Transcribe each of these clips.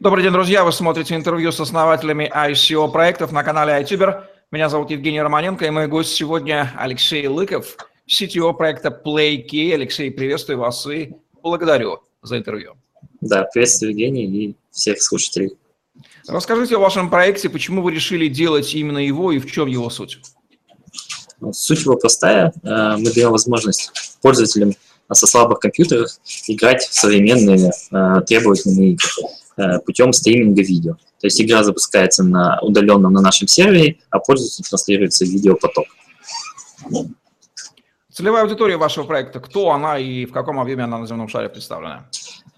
Добрый день, друзья. Вы смотрите интервью с основателями ICO проектов на канале iTuber. Меня зовут Евгений Романенко, и мой гость сегодня Алексей Лыков, CTO проекта PlayKey. Алексей, приветствую вас и благодарю за интервью. Да, приветствую, Евгений, и всех слушателей. Расскажите о вашем проекте, почему вы решили делать именно его и в чем его суть? Ну, суть его простая. Э, мы даем возможность пользователям со слабых компьютеров играть в современные э, требовательные игры э, путем стриминга видео. То есть игра запускается на удаленном на нашем сервере, а пользователю транслируется видеопоток. Целевая аудитория вашего проекта, кто она и в каком объеме она на земном шаре представлена?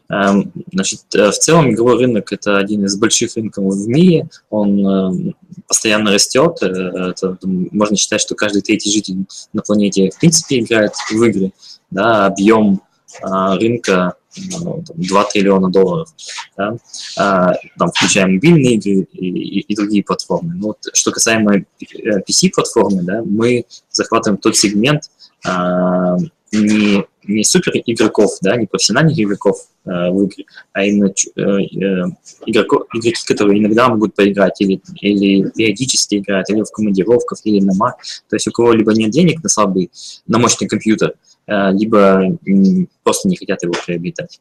Эм, значит, э, в целом игровой рынок – это один из больших рынков в мире, он эм, постоянно растет, э, это, можно считать, что каждый третий житель на планете в принципе играет в игры, да, объем рынка ну, 2 триллиона долларов, да, а, там, включая мобильные игры и, и, и другие платформы. Но вот, что касаемо PC-платформы, э, да, мы захватываем тот сегмент а, не не супер игроков, да, не профессиональных игроков э, в игре, а именно э, э, игроков, игроки, которые иногда могут поиграть или, или периодически играют, или в командировках, или на Mac. То есть у кого либо нет денег на слабый, на мощный компьютер, либо э, просто не хотят его приобретать.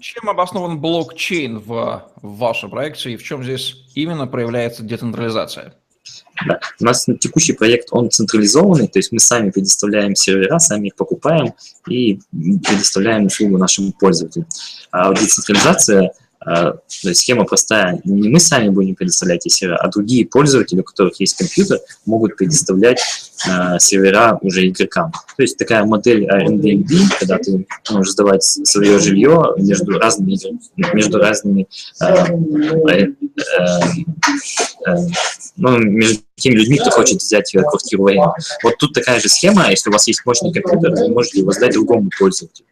Чем обоснован блокчейн в, в вашем проекте и в чем здесь именно проявляется децентрализация? Да. У нас текущий проект, он централизованный, то есть мы сами предоставляем сервера, сами их покупаем и предоставляем услугу нашим пользователям. А вот децентрализация схема простая. Не мы сами будем предоставлять эти сервера, а другие пользователи, у которых есть компьютер, могут предоставлять э, сервера уже игрокам. То есть такая модель Airbnb, когда ты можешь сдавать свое жилье между разными, между разными э, ну, между теми людьми, кто хочет взять квартиру в. Вот тут такая же схема, если у вас есть мощный компьютер, вы можете его сдать другому пользователю.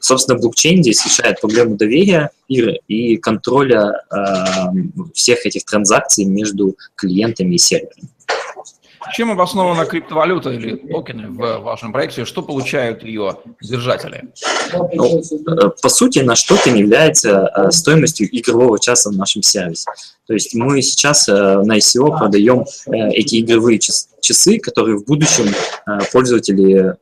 Собственно, блокчейн здесь решает проблему доверия и, контроля всех этих транзакций между клиентами и серверами. Чем обоснована криптовалюта или токены в вашем проекте? Что получают ее держатели? Ну, э, по сути, наш токен является э, стоимостью игрового часа в нашем сервисе. То есть мы сейчас э, на ICO продаем эти игровые часы, которые в будущем пользователи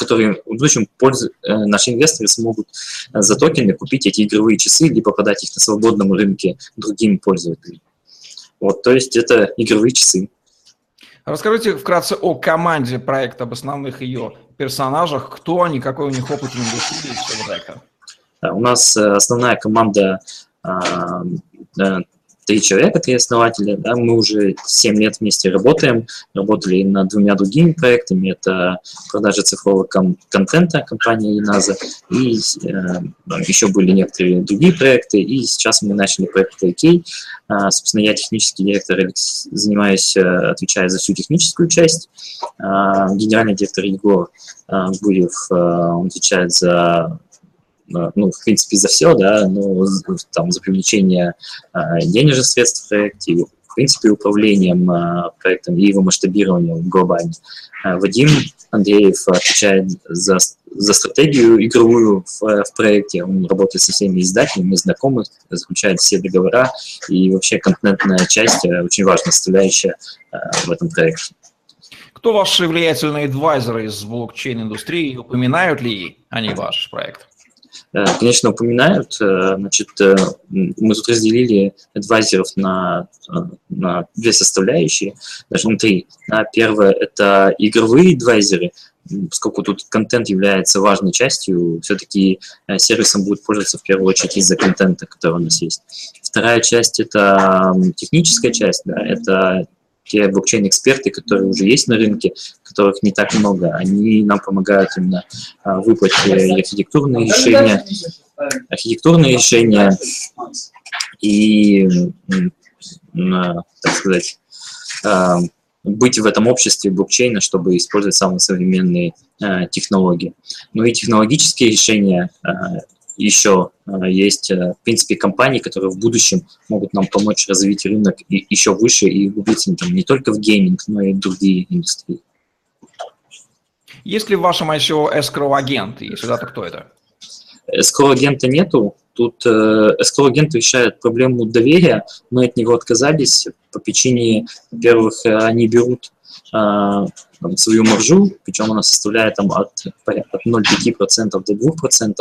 которые в будущем пользу, э, наши инвесторы смогут э, за токены купить эти игровые часы, либо продать их на свободном рынке другим пользователям. Вот, то есть это игровые часы. Расскажите вкратце о команде проекта, об основных ее персонажах, кто они, какой у них опыт индустрии и все вот это. У нас э, основная команда три человека, три основателя, да, мы уже 7 лет вместе работаем, работали над двумя другими проектами, это продажа цифрового кон контента компании Иназа, и э, еще были некоторые другие проекты, и сейчас мы начали проект IK. А, собственно, я технический директор, занимаюсь, э, отвечаю за всю техническую часть, а, генеральный директор Егор а, Гурьев, он отвечает за ну, в принципе, за все, да, но там за привлечение а, денежных средств в проекте, в принципе, управлением а, проектом и его масштабированием глобально. Вадим Андреев отвечает за, за стратегию игровую в, в проекте. Он работает со всеми издателями, знакомы, заключает все договора. И вообще контентная часть очень важная составляющая в этом проекте. Кто ваши влиятельные адвайзеры из блокчейн-индустрии? Упоминают ли они ваш проект? Э, конечно, упоминают. Э, значит, э, мы тут разделили адвайзеров на, на две составляющие, даже на три. Первое – это игровые адвайзеры, поскольку тут контент является важной частью, все-таки сервисом будет пользоваться в первую очередь из-за контента, который у нас есть. Вторая часть – это техническая часть, да, это те блокчейн-эксперты, которые уже есть на рынке, которых не так много, они нам помогают именно а, выбрать архитектурные решения, архитектурные решения и, так сказать, а, быть в этом обществе блокчейна, чтобы использовать самые современные а, технологии. Ну и технологические решения еще а, есть, э, в принципе, компании, которые в будущем могут нам помочь развить рынок и еще выше и углубиться там, не только в гейминг, но и в другие индустрии. Есть ли в вашем ICO escrow агент? Если да, то кто это? Escrow-агента нету, тут escrow-агент решает проблему доверия, мы от него отказались по причине, во-первых, они берут там, свою маржу, причем она составляет там, от, от 0,5% до 2%,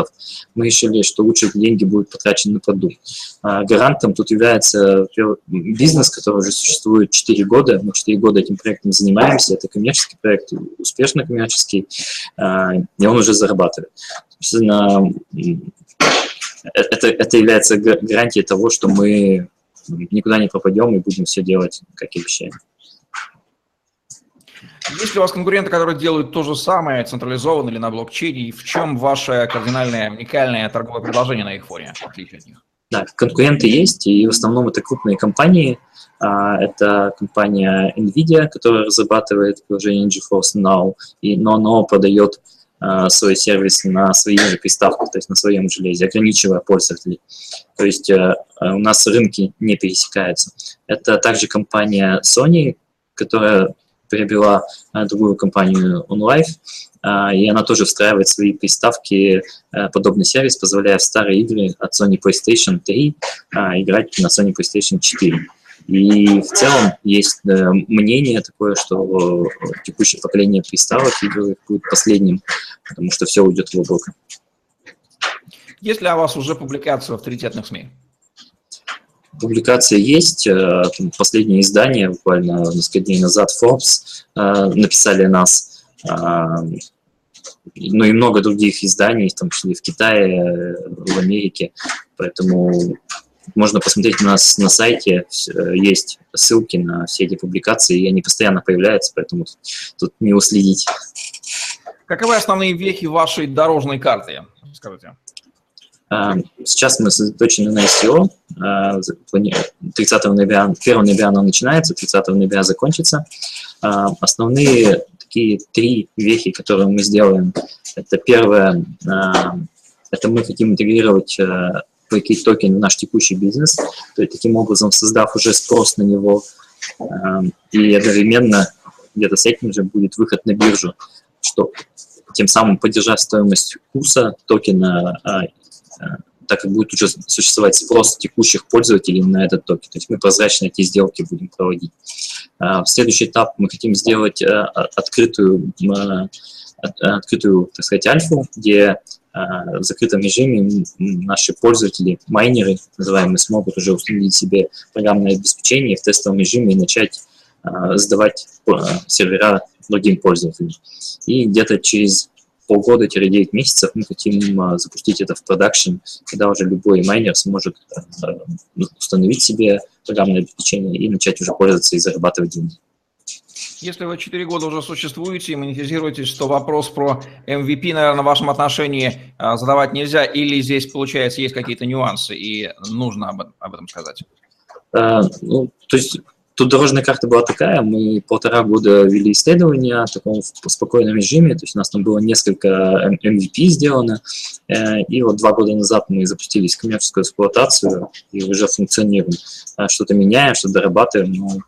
мы решили, что лучше деньги будут потрачены на продукт. А гарантом тут является бизнес, который уже существует 4 года. Мы 4 года этим проектом занимаемся. Это коммерческий проект, успешно коммерческий, а, и он уже зарабатывает. Собственно, это, это является гарантией того, что мы никуда не пропадем и будем все делать, как и обещаем. Есть ли у вас конкуренты, которые делают то же самое, централизованно или на блокчейне, и в чем ваше кардинальное, уникальное торговое предложение на их фоне, в отличие от них? Да, конкуренты есть, и в основном это крупные компании. А, это компания NVIDIA, которая разрабатывает приложение GeForce Now, и, но оно продает а, свой сервис на своих же приставках, то есть на своем железе, ограничивая пользователей. То есть э, у нас рынки не пересекаются. Это также компания Sony, которая приобрела а, другую компанию OnLife, а, и она тоже встраивает свои приставки, а, подобный сервис, позволяя в старые игры от Sony PlayStation 3 играть на Sony PlayStation 4. И в целом есть э, мнение такое, что текущее поколение приставок будет последним, потому что все уйдет в облако. Есть ли у вас уже публикация в авторитетных СМИ? Публикация есть. Э, последнее издание, буквально несколько дней назад, Forbes э, написали нас. Э, ну и много других изданий, в том числе в Китае, в Америке. Поэтому можно посмотреть у нас на сайте, есть ссылки на все эти публикации, и они постоянно появляются, поэтому тут не уследить. Каковы основные вехи вашей дорожной карты? Скажите. А, сейчас мы сосредоточены на SEO. 30 а, ноября, 1 ноября оно начинается, 30 ноября закончится. А, основные такие три вехи, которые мы сделаем, это первое, это мы хотим интегрировать какие токен в наш текущий бизнес, то есть таким образом создав уже спрос на него, и одновременно где-то с этим же будет выход на биржу, что тем самым поддержать стоимость курса токена так как будет существовать спрос текущих пользователей на этот токен. То есть мы прозрачно эти сделки будем проводить. В следующий этап мы хотим сделать э, открытую, открытую так сказать, альфу, где в закрытом режиме наши пользователи, майнеры, называемые, смогут уже установить себе программное обеспечение в тестовом режиме и начать сдавать э, сервера другим пользователям. И где-то через полгода-9 месяцев мы хотим а, запустить это в продакшн, когда уже любой майнер сможет а, установить себе программное обеспечение и начать уже пользоваться и зарабатывать деньги. Если вы 4 года уже существуете и монетизируетесь, то вопрос про MVP, наверное, в вашем отношении а, задавать нельзя, или здесь, получается, есть какие-то нюансы, и нужно об, об этом сказать? А, ну, то есть Тут дорожная карта была такая, мы полтора года вели исследования в таком спокойном режиме, то есть у нас там было несколько MVP сделано, э, и вот два года назад мы запустились в коммерческую эксплуатацию и уже функционируем. Э, что-то меняем, что-то дорабатываем, но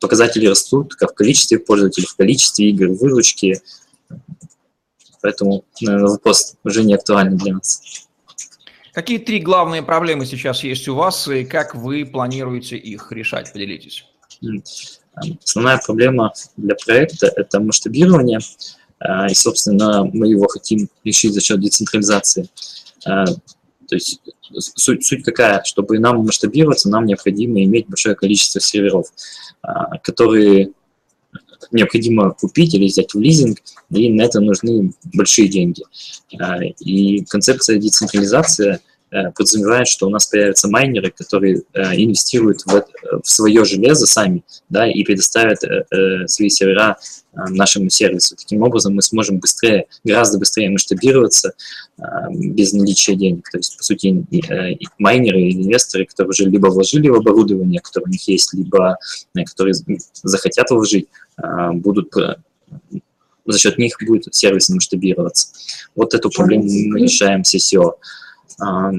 показатели растут как в количестве пользователей, в количестве игр, выручки, поэтому наверное, вопрос уже не актуальный для нас. Какие три главные проблемы сейчас есть у вас и как вы планируете их решать? Поделитесь. Основная проблема для проекта – это масштабирование, а, и, собственно, мы его хотим решить за счет децентрализации. А, то есть суть, суть какая? Чтобы нам масштабироваться, нам необходимо иметь большое количество серверов, а, которые необходимо купить или взять в лизинг, и на это нужны большие деньги. А, и концепция децентрализации подразумевает, что у нас появятся майнеры, которые э, инвестируют в, в свое железо сами да, и предоставят э, свои сервера нашему сервису. Таким образом мы сможем быстрее, гораздо быстрее масштабироваться без наличия денег. То есть, по сути, майнеры или инвесторы, которые уже либо вложили в оборудование, которое у них есть, либо которые захотят вложить, будут за счет них будет сервис масштабироваться. Вот эту проблему мы решаем с SEO. А,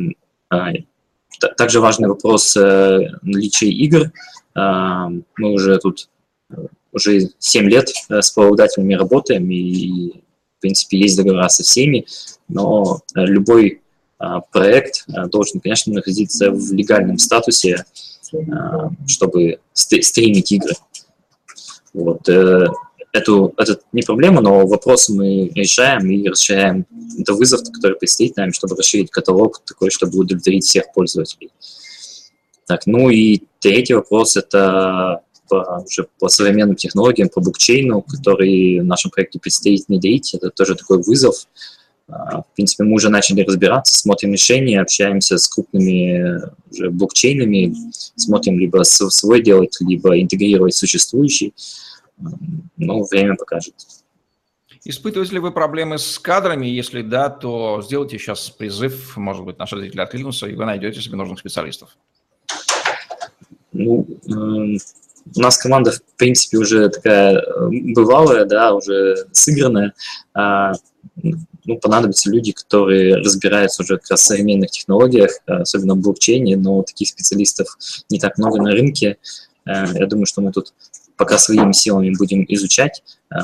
также важный вопрос э, наличия игр. Мы уже тут э, уже 7 лет э, с правообладателями работаем, и, в принципе, есть договора со всеми, но любой проект должен, конечно, находиться в легальном статусе, чтобы стримить игры. Вот. Эту, это не проблема, но вопрос мы решаем и расширяем. Это вызов, который предстоит нам, чтобы расширить каталог такой, чтобы удовлетворить всех пользователей. Так, ну и третий вопрос – это по, уже по современным технологиям, по блокчейну, который в нашем проекте предстоит внедрить. Это тоже такой вызов. А, в принципе, мы уже начали разбираться, смотрим решения, общаемся с крупными уже блокчейнами, смотрим либо свой делать, либо интегрировать существующий. Ну, время покажет. Испытываете ли вы проблемы с кадрами? Если да, то сделайте сейчас призыв, может быть, наши зрители откликнутся, и вы найдете себе нужных специалистов. Ну, эм, у нас команда, в принципе, уже такая э, бывалая, да, уже сыгранная. А, ну, понадобятся люди, которые разбираются уже как раз в современных технологиях, особенно в блокчейне, но таких специалистов не так много на рынке. Э, я думаю, что мы тут пока своими силами будем изучать, а,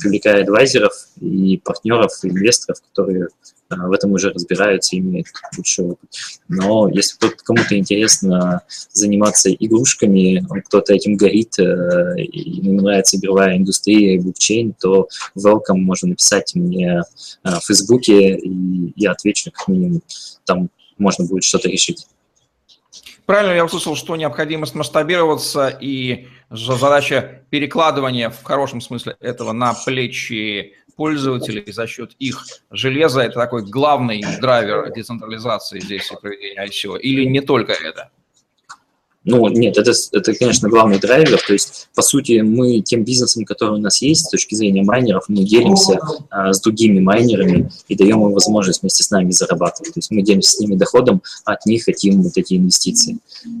привлекая адвайзеров и партнеров, и инвесторов, которые а, в этом уже разбираются и имеют лучший опыт. Но если кому-то интересно заниматься игрушками, кто-то этим горит, э, и ему нравится игровая индустрия и блокчейн, то welcome, можно написать мне в Фейсбуке, и я отвечу как минимум. Там можно будет что-то решить. Правильно я услышал, что необходимость масштабироваться и задача перекладывания в хорошем смысле этого на плечи пользователей за счет их железа – это такой главный драйвер децентрализации здесь и проведения ICO? Или не только это? Ну, нет, это, это, конечно, главный драйвер. То есть, по сути, мы тем бизнесом, который у нас есть, с точки зрения майнеров, мы делимся а, с другими майнерами и даем им возможность вместе с нами зарабатывать. То есть мы делимся с ними доходом, а от них хотим вот эти инвестиции.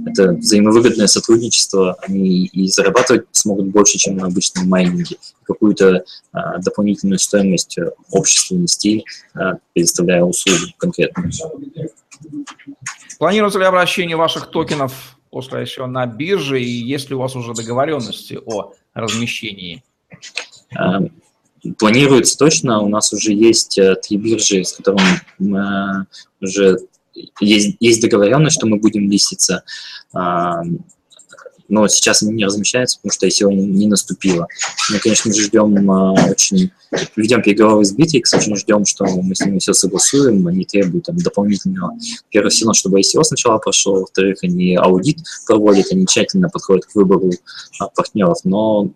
Это взаимовыгодное сотрудничество. Они и зарабатывать смогут больше, чем на обычном майнинге. Какую-то а, дополнительную стоимость обществу нести, а, предоставляя услугу конкретную. Планируется ли обращение ваших токенов после еще на бирже, и есть ли у вас уже договоренности о размещении? Эм, планируется точно. У нас уже есть э, три биржи, с которыми мы уже есть, есть договоренность, что мы будем листиться. Но сейчас они не размещаются, потому что ICO не, не наступило. Мы, конечно же, ждем э, очень, ведем переговоры с Bittrex, очень ждем, что мы с ними все согласуем, они требуют там, дополнительного, первое, все равно, чтобы ICO сначала прошло, во-вторых, они аудит проводят, они тщательно подходят к выбору а, партнеров, но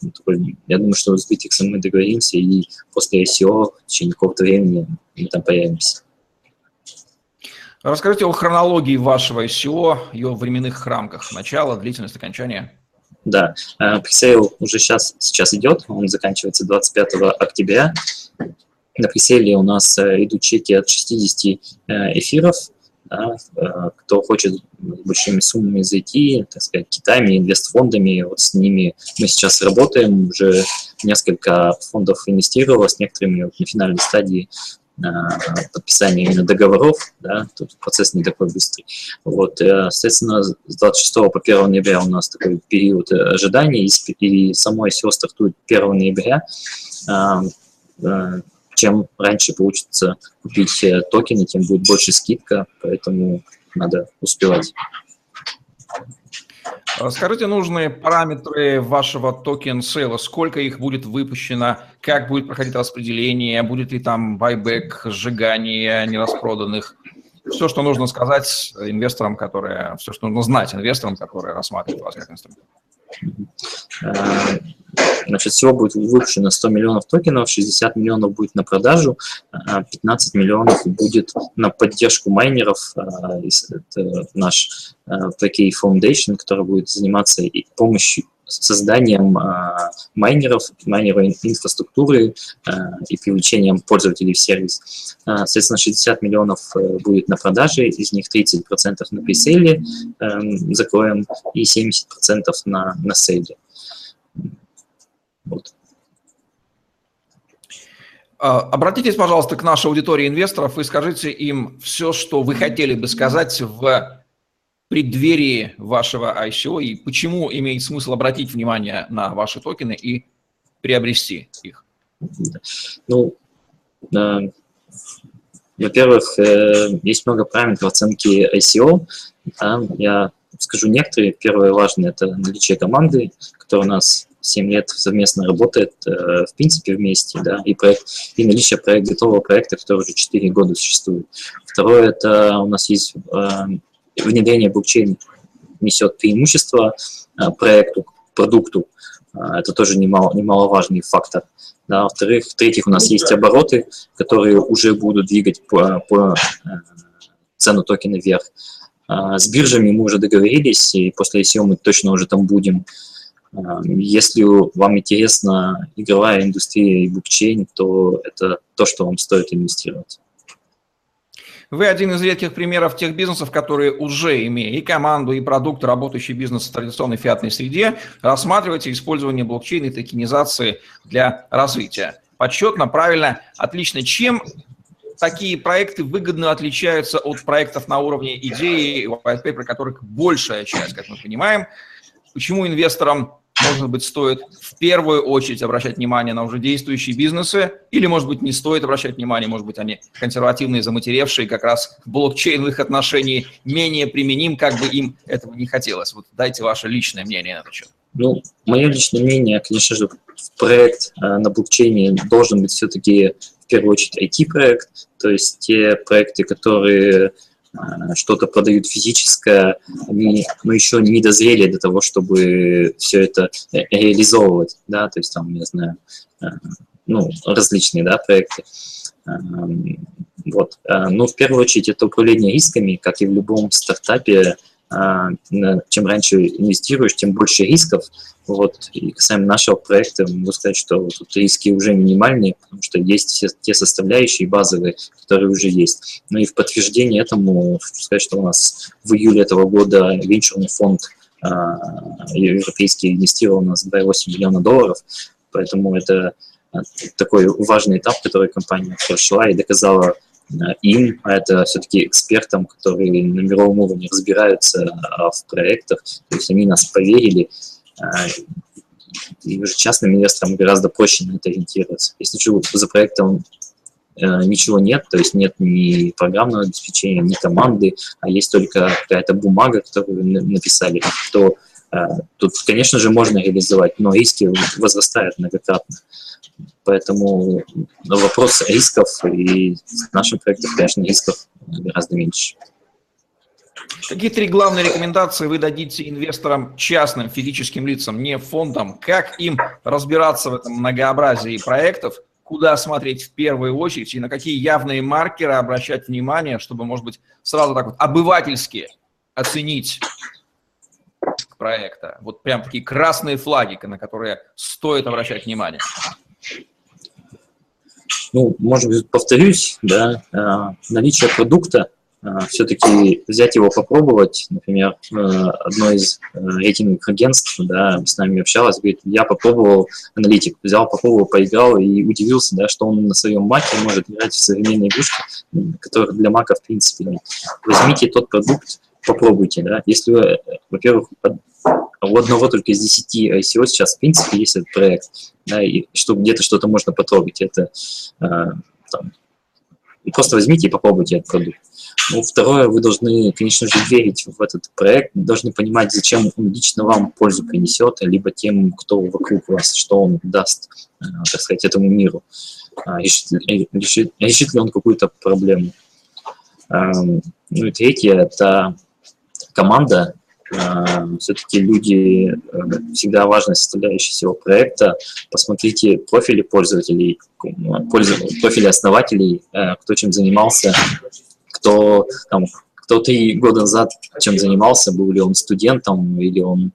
я думаю, что с Bittrex мы договоримся, и после ICO в течение какого-то времени мы там появимся. Расскажите о хронологии вашего ICO, ее временных рамках, начало, длительность, окончания. Да, э, пресейл уже сейчас, сейчас идет, он заканчивается 25 октября. На пресейле у нас э, идут чеки от 60 э, эфиров. Да, кто хочет большими суммами зайти, так сказать, китами, инвестфондами, вот с ними мы сейчас работаем, уже несколько фондов инвестировало, с некоторыми вот на финальной стадии подписания именно договоров, да, тут процесс не такой быстрый. Вот, э, соответственно, с 26 по 1 ноября у нас такой период э, ожидания, и, и само ICO стартует 1 ноября. Э, чем раньше получится купить токены, тем будет больше скидка, поэтому надо успевать. Скажите нужные параметры вашего токен сейла, сколько их будет выпущено, как будет проходить распределение, будет ли там байбек, сжигание нераспроданных, все, что нужно сказать инвесторам, которые, все, что нужно знать инвесторам, которые рассматривают вас как инструмент. Э, значит, всего будет выпущено 100 миллионов токенов, 60 миллионов будет на продажу, 15 а миллионов будет на поддержку майнеров. Э, это наш такой э, Foundation, который будет заниматься помощью созданием э, майнеров, майнеровой инфраструктуры э, и привлечением пользователей в сервис. Э, соответственно, 60 миллионов э, будет на продаже, из них 30% на пресейле э, закроем и 70% на, на сейле. Вот. Обратитесь, пожалуйста, к нашей аудитории инвесторов и скажите им все, что вы хотели бы сказать в преддверии вашего ICO и почему имеет смысл обратить внимание на ваши токены и приобрести их? Ну, во-первых, э, есть много параметров оценки ICO. Да, я скажу некоторые. Первое важное – это наличие команды, которая у нас 7 лет совместно работает, э, в принципе, вместе, да, и, проект, и наличие проект, готового проекта, который уже 4 года существует. Второе – это у нас есть э, внедрение блокчейн несет преимущество проекту, продукту. Это тоже немало, немаловажный фактор. Да, во-вторых, в-третьих, у нас есть обороты, которые уже будут двигать по, по э, цену токена вверх. А, с биржами мы уже договорились, и после ICO мы точно уже там будем. А, если вам интересна игровая индустрия и блокчейн, то это то, что вам стоит инвестировать. Вы один из редких примеров тех бизнесов, которые уже имея и команду, и продукт, работающий бизнес в традиционной фиатной среде, рассматриваете использование блокчейна и токенизации для развития. Подсчетно, правильно, отлично. Чем такие проекты выгодно отличаются от проектов на уровне идеи, white paper, которых большая часть, как мы понимаем. Почему инвесторам может быть, стоит в первую очередь обращать внимание на уже действующие бизнесы, или, может быть, не стоит обращать внимание, может быть, они консервативные, заматеревшие, как раз блокчейн в их отношении менее применим, как бы им этого не хотелось. Вот дайте ваше личное мнение на этот счет. Ну, мое личное мнение, конечно же, проект э, на блокчейне должен быть все-таки в первую очередь IT-проект, то есть те проекты, которые что-то продают физическое, они ну, еще не дозрели до того, чтобы все это реализовывать, да, то есть там, не знаю, э, ну, различные, да, проекты. Эм, вот. Э, но в первую очередь это управление рисками, как и в любом стартапе, а, чем раньше инвестируешь, тем больше рисков. Вот. И касаемо нашего проекта, могу сказать, что тут риски уже минимальные, потому что есть все те составляющие базовые, которые уже есть. Ну и в подтверждение этому хочу сказать, что у нас в июле этого года венчурный фонд а, европейский инвестировал у нас 2,8 миллиона долларов, поэтому это а, такой важный этап, который компания прошла и доказала им, а это все-таки экспертам, которые на мировом уровне разбираются а, в проектах, то есть они нас поверили, а, и уже частным инвесторам гораздо проще на это ориентироваться. Если за проектом э, ничего нет, то есть нет ни программного обеспечения, ни команды, а есть только какая-то бумага, которую написали, то э, тут, конечно же, можно реализовать, но риски возрастают многократно. Поэтому вопрос рисков и в нашем проекте, конечно, рисков гораздо меньше. Какие три главные рекомендации вы дадите инвесторам, частным физическим лицам, не фондам? Как им разбираться в этом многообразии проектов? Куда смотреть в первую очередь и на какие явные маркеры обращать внимание, чтобы, может быть, сразу так вот обывательски оценить проекта? Вот прям такие красные флаги, на которые стоит обращать внимание. Ну, может быть, повторюсь, да, э, наличие продукта, э, все-таки взять его попробовать, например, э, одно из рейтинговых агентств, да, с нами общалось, говорит, я попробовал аналитик, взял, попробовал, поиграл и удивился, да, что он на своем маке может играть в современные игрушки, которых для мака в принципе нет. Возьмите тот продукт, попробуйте, да, если вы, во-первых, у одного только из 10 ICO сейчас, в принципе, есть этот проект, да, и что где-то что-то можно потрогать, это э, там, просто возьмите и попробуйте этот продукт. Ну, второе, вы должны, конечно же, верить в этот проект, должны понимать, зачем он лично вам пользу принесет, либо тем, кто вокруг вас, что он даст, э, так сказать, этому миру. А, решит, решит, решит ли он какую-то проблему. Эм, ну и третье, это команда, все-таки люди э, всегда важная составляющая всего проекта. Посмотрите профили пользователей, профили основателей, э, кто чем занимался, кто там кто три года назад чем занимался, был ли он студентом или он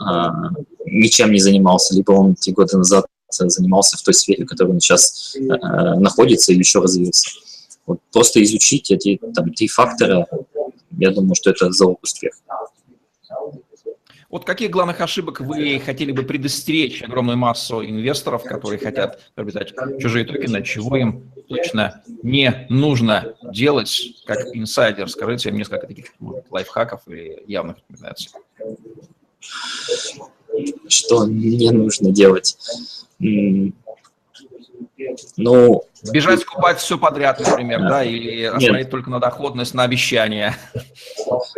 а, ничем не занимался, либо он три года назад занимался в той сфере, в которой он сейчас а, находится и еще развился. Вот просто изучить эти там, три фактора, я думаю, что это залог успеха. Вот каких главных ошибок вы хотели бы предостеречь огромную массу инвесторов, которые хотят приобретать чужие токены, чего им точно не нужно делать, как инсайдер? Скажите им несколько таких может, лайфхаков или явных рекомендаций. Что не нужно делать? Ну, Бежать скупать все подряд, например, да, или смотреть только на доходность, на обещания.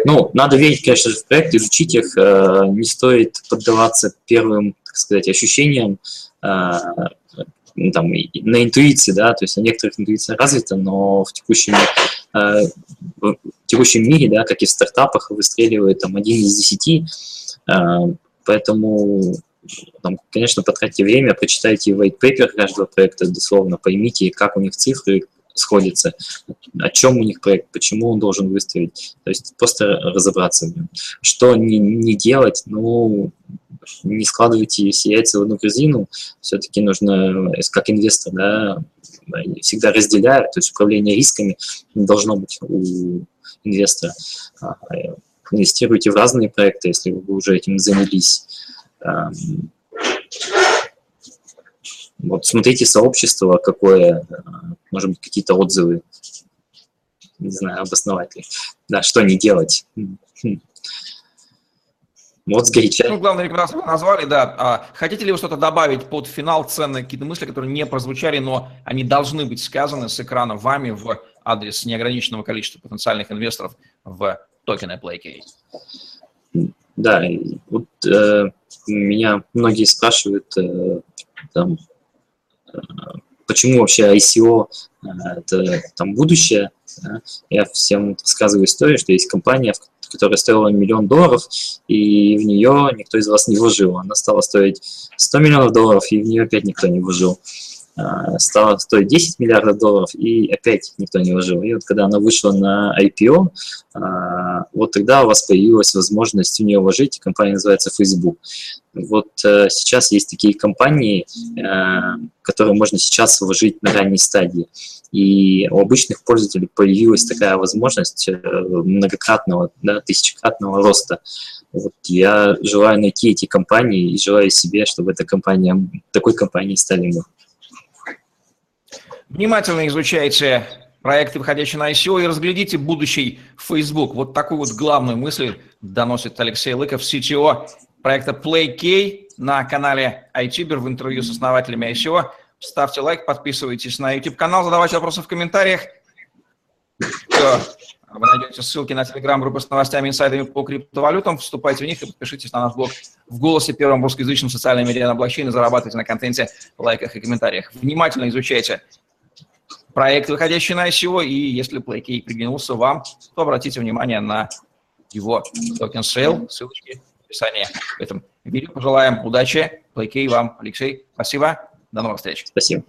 Ну, надо верить, конечно же, в проект, изучить их. Э, не стоит поддаваться первым, так сказать, ощущениям, э, ну, там, на интуиции, да, то есть у некоторых интуиция развита, но в текущем, э, в текущем мире, да, как и в стартапах, выстреливает там один из десяти, поэтому там, конечно, потратьте время, прочитайте white paper каждого проекта, дословно поймите, как у них цифры сходятся, о чем у них проект, почему он должен выставить. То есть просто разобраться в нем. Что не, не делать, ну, не складывайте все яйца в одну корзину, все-таки нужно, как инвестор, да, всегда разделяю, то есть управление рисками должно быть у инвестора. А, инвестируйте в разные проекты, если вы уже этим занялись. Вот смотрите сообщество, какое, может быть, какие-то отзывы, не знаю, обосновать ли. Да, что не делать. Хм. Вот сгоряча. Ну, главное, рекомендации назвали, да. А хотите ли вы что-то добавить под финал, ценные какие-то мысли, которые не прозвучали, но они должны быть сказаны с экрана вами в адрес неограниченного количества потенциальных инвесторов в токены PlayKey? Да, вот э, меня многие спрашивают, э, там, э, почему вообще ICO э, это там будущее. Да? Я всем рассказываю историю, что есть компания, которая стоила миллион долларов, и в нее никто из вас не вложил. Она стала стоить 100 миллионов долларов, и в нее опять никто не вложил. А, стала стоить 10 миллиардов долларов, и опять никто не вложил. И вот когда она вышла на IPO, а, вот тогда у вас появилась возможность в нее вложить, компания называется Facebook. Вот э, сейчас есть такие компании, э, которые можно сейчас вложить на ранней стадии. И у обычных пользователей появилась такая возможность э, многократного, да, тысячекратного роста. Вот я желаю найти эти компании и желаю себе, чтобы эта компания, такой компанией стали мы. Внимательно изучайте проекты, выходящие на ICO, и разглядите будущий Facebook. Вот такую вот главную мысль доносит Алексей Лыков, CTO проекта PlayK на канале iTuber в интервью с основателями ICO. Ставьте лайк, подписывайтесь на YouTube-канал, задавайте вопросы в комментариях. Все. Вы найдете ссылки на телеграм-группы с новостями инсайдами по криптовалютам. Вступайте в них и подпишитесь на наш блог в голосе первом русскоязычном социальном медиа на блокчейне. Зарабатывайте на контенте, лайках и комментариях. Внимательно изучайте проект, выходящий на ICO, и если PlayKey приглянулся вам, то обратите внимание на его токен сейл, ссылочки в описании в этом видео. Пожелаем удачи, PlayKey вам, Алексей, спасибо, до новых встреч. Спасибо.